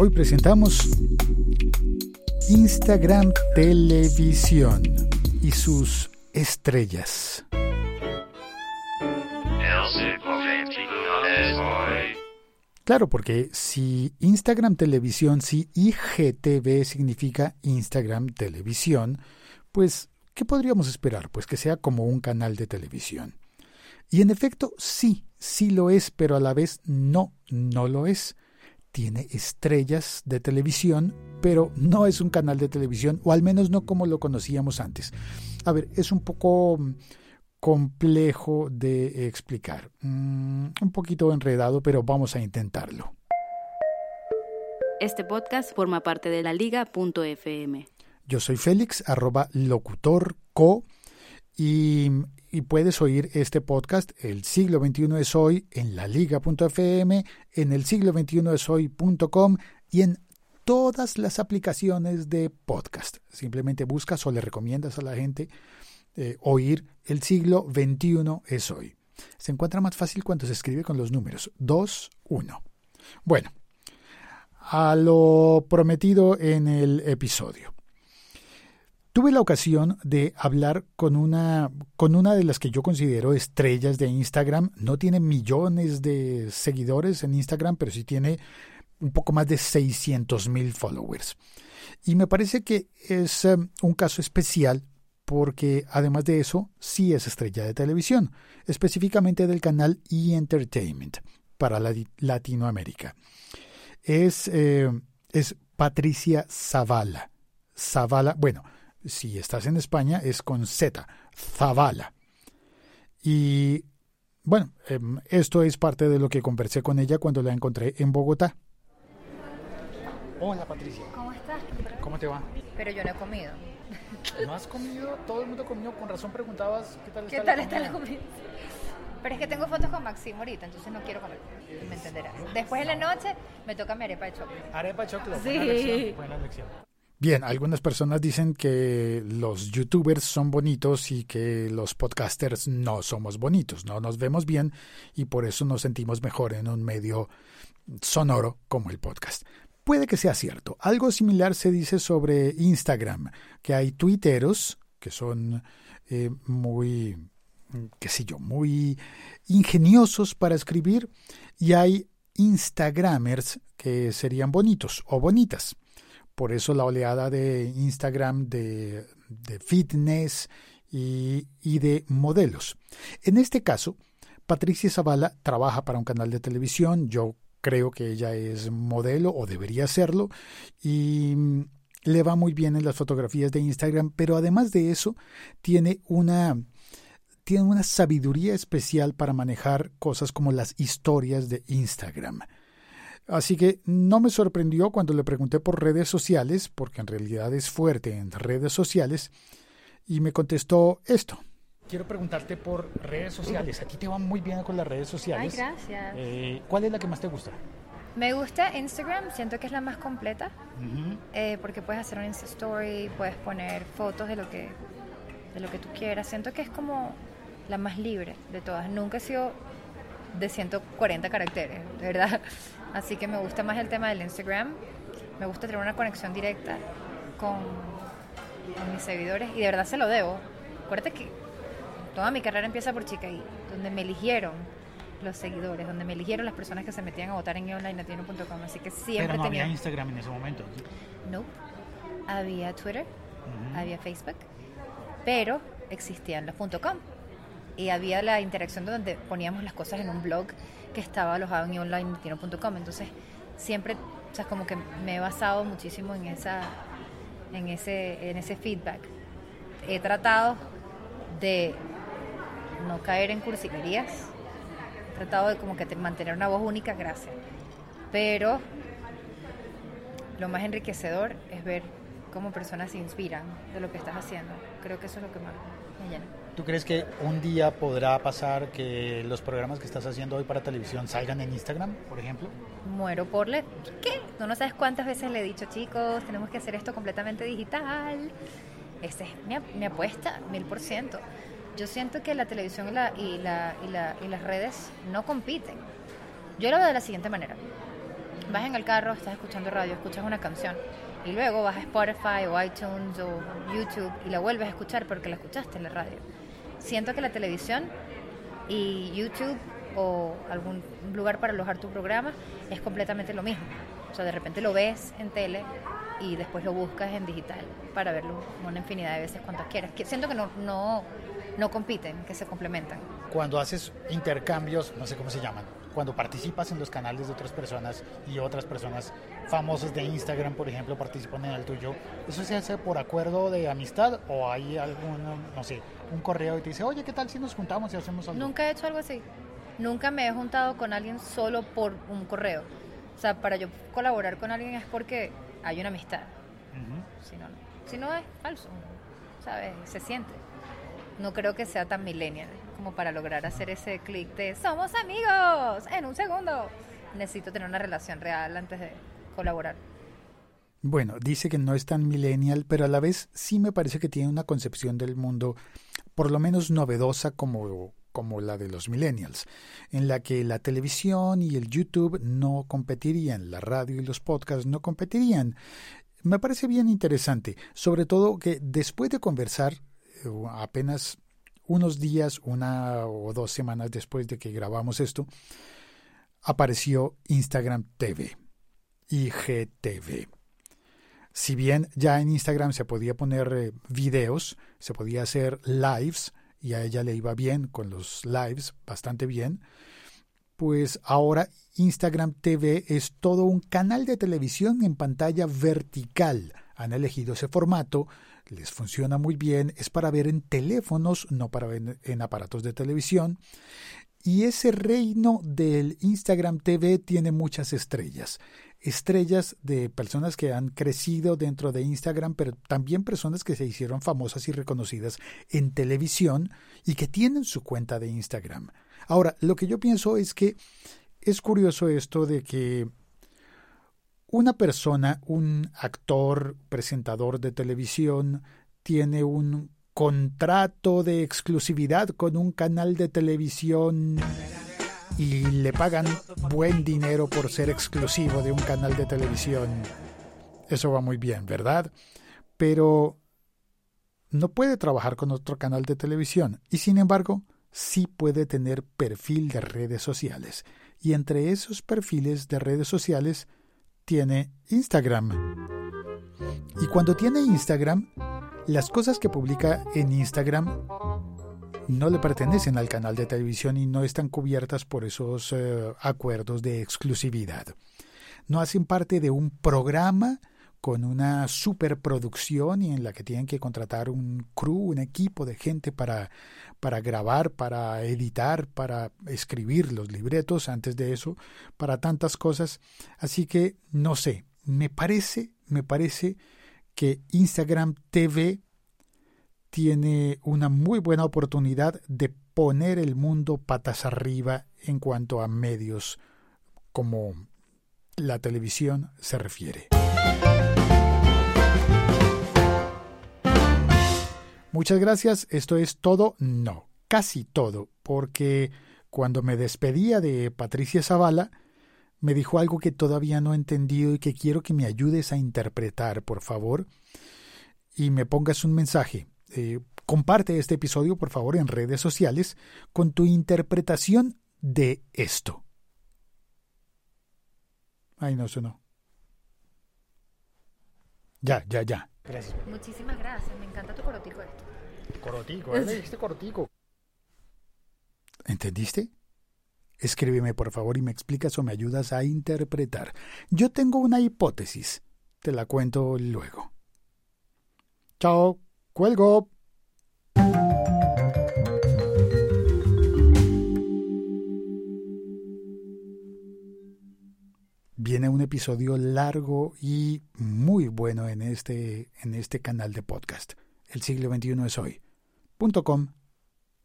Hoy presentamos Instagram Televisión y sus estrellas. Claro, porque si Instagram Televisión, si IGTV significa Instagram Televisión, pues, ¿qué podríamos esperar? Pues que sea como un canal de televisión. Y en efecto, sí, sí lo es, pero a la vez no, no lo es. Tiene estrellas de televisión, pero no es un canal de televisión, o al menos no como lo conocíamos antes. A ver, es un poco complejo de explicar. Mm, un poquito enredado, pero vamos a intentarlo. Este podcast forma parte de la liga.fm. Yo soy Félix, arroba locutorco, y, y puedes oír este podcast, El siglo XXI es hoy, en la liga.fm, en el siglo XXI es hoy.com y en todas las aplicaciones de podcast. Simplemente buscas o le recomiendas a la gente eh, oír el siglo XXI es hoy. Se encuentra más fácil cuando se escribe con los números 2, 1. Bueno, a lo prometido en el episodio. Tuve la ocasión de hablar con una, con una de las que yo considero estrellas de Instagram. No tiene millones de seguidores en Instagram, pero sí tiene un poco más de 600 mil followers. Y me parece que es eh, un caso especial porque además de eso sí es estrella de televisión, específicamente del canal E! Entertainment para Latinoamérica. Es, eh, es Patricia Zavala. Zavala, bueno, si estás en España es con Z, Zavala. Y bueno, em, esto es parte de lo que conversé con ella cuando la encontré en Bogotá. Hola Patricia. ¿Cómo estás? ¿Cómo te va? Pero yo no he comido. ¿No has comido? Todo el mundo comió, con razón preguntabas qué tal está, ¿Qué tal está la comida. Pero es que tengo fotos con Maximo ahorita, entonces no quiero comer. Me entenderás. Después en la noche me toca mi arepa de chocolate. Arepa de chocolate, sí. buena lección, buena lección. Bien, algunas personas dicen que los youtubers son bonitos y que los podcasters no somos bonitos, no nos vemos bien y por eso nos sentimos mejor en un medio sonoro como el podcast. Puede que sea cierto. Algo similar se dice sobre Instagram, que hay tuiteros que son eh, muy, qué sé yo, muy ingeniosos para escribir y hay Instagramers que serían bonitos o bonitas. Por eso la oleada de Instagram de, fitness y, y de modelos. En este caso, Patricia Zavala trabaja para un canal de televisión, yo creo que ella es modelo o debería serlo y mm, le va muy bien en las fotografías de Instagram, pero además de eso tiene una tiene una sabiduría especial para manejar cosas como las historias de Instagram. Así que no me sorprendió cuando le pregunté por redes sociales, porque en realidad es fuerte en redes sociales, y me contestó esto. Quiero preguntarte por redes sociales. A ti te va muy bien con las redes sociales. Ay, gracias. Eh, ¿Cuál es la que más te gusta? Me gusta Instagram, siento que es la más completa, eh, porque puedes hacer un Insta Story, puedes poner fotos de lo que de lo que tú quieras. Siento que es como la más libre de todas. Nunca he sido de 140 caracteres, de verdad. Así que me gusta más el tema del Instagram. Me gusta tener una conexión directa con, con mis seguidores y de verdad se lo debo. Acuérdate que toda mi carrera empieza por Chicaí, donde me eligieron los seguidores, donde me eligieron las personas que se metían a votar en onlinelatino.com. Así que siempre Pero no tenía. había Instagram en ese momento. No. Había Twitter, había Facebook, pero existían los .com. Y había la interacción donde poníamos las cosas en un blog que estaba alojado en onlinelatino.com. Entonces, siempre, o sea, como que me he basado muchísimo en esa en ese en ese feedback. He tratado de no caer en cursilerías. He tratado de como que te- mantener una voz única, gracias. Pero lo más enriquecedor es ver cómo personas se inspiran de lo que estás haciendo. Creo que eso es lo que más me llena. ¿Tú crees que un día podrá pasar que los programas que estás haciendo hoy para televisión salgan en Instagram, por ejemplo? Muero por le... ¿Qué? Tú no sabes cuántas veces le he dicho, chicos, tenemos que hacer esto completamente digital. Esa es mi, mi apuesta, mil por ciento. Yo siento que la televisión y, la, y, la, y, la, y las redes no compiten. Yo lo veo de la siguiente manera. vas en el carro, estás escuchando radio, escuchas una canción y luego vas a Spotify o iTunes o YouTube y la vuelves a escuchar porque la escuchaste en la radio. Siento que la televisión y YouTube o algún lugar para alojar tu programa es completamente lo mismo. O sea, de repente lo ves en tele y después lo buscas en digital para verlo una infinidad de veces cuantas quieras. Siento que no, no, no compiten, que se complementan. Cuando haces intercambios, no sé cómo se llaman, cuando participas en los canales de otras personas y otras personas famosas de Instagram, por ejemplo, participan en el tuyo, ¿eso se hace por acuerdo de amistad o hay algún, no sé, un correo y te dice, oye, ¿qué tal si nos juntamos y hacemos algo? Nunca he hecho algo así. Nunca me he juntado con alguien solo por un correo. O sea, para yo colaborar con alguien es porque hay una amistad. si, no, si no es falso, ¿sabes? Se siente. No creo que sea tan millennial como para lograr hacer ese clic de somos amigos en un segundo. Necesito tener una relación real antes de colaborar. Bueno, dice que no es tan millennial, pero a la vez sí me parece que tiene una concepción del mundo por lo menos novedosa como, como la de los millennials, en la que la televisión y el YouTube no competirían, la radio y los podcasts no competirían. Me parece bien interesante, sobre todo que después de conversar eh, apenas unos días, una o dos semanas después de que grabamos esto, apareció Instagram TV, IGTV. Si bien ya en Instagram se podía poner eh, videos, se podía hacer lives, y a ella le iba bien con los lives, bastante bien, pues ahora Instagram TV es todo un canal de televisión en pantalla vertical. Han elegido ese formato les funciona muy bien, es para ver en teléfonos, no para ver en aparatos de televisión. Y ese reino del Instagram TV tiene muchas estrellas. Estrellas de personas que han crecido dentro de Instagram, pero también personas que se hicieron famosas y reconocidas en televisión y que tienen su cuenta de Instagram. Ahora, lo que yo pienso es que es curioso esto de que una persona, un actor, presentador de televisión, tiene un contrato de exclusividad con un canal de televisión y le pagan buen dinero por ser exclusivo de un canal de televisión. Eso va muy bien, ¿verdad? Pero no puede trabajar con otro canal de televisión y sin embargo sí puede tener perfil de redes sociales. Y entre esos perfiles de redes sociales tiene Instagram. Y cuando tiene Instagram, las cosas que publica en Instagram no le pertenecen al canal de televisión y no están cubiertas por esos eh, acuerdos de exclusividad. No hacen parte de un programa con una superproducción y en la que tienen que contratar un crew, un equipo de gente para, para grabar, para editar, para escribir los libretos, antes de eso, para tantas cosas. Así que no sé, me parece, me parece que Instagram TV tiene una muy buena oportunidad de poner el mundo patas arriba en cuanto a medios como la televisión se refiere. Muchas gracias, esto es todo, no, casi todo, porque cuando me despedía de Patricia Zavala, me dijo algo que todavía no he entendido y que quiero que me ayudes a interpretar, por favor, y me pongas un mensaje. Eh, comparte este episodio, por favor, en redes sociales con tu interpretación de esto. Ay, no, eso no. Ya, ya, ya. Gracias. Muchísimas gracias. Me encanta tu corotico esto. Corotico, ¿eh? Este corotico. ¿Entendiste? Escríbeme por favor y me explicas o me ayudas a interpretar. Yo tengo una hipótesis. Te la cuento luego. Chao. Cuelgo. Viene un episodio largo y muy bueno en este, en este canal de podcast. El siglo XXI es hoy.com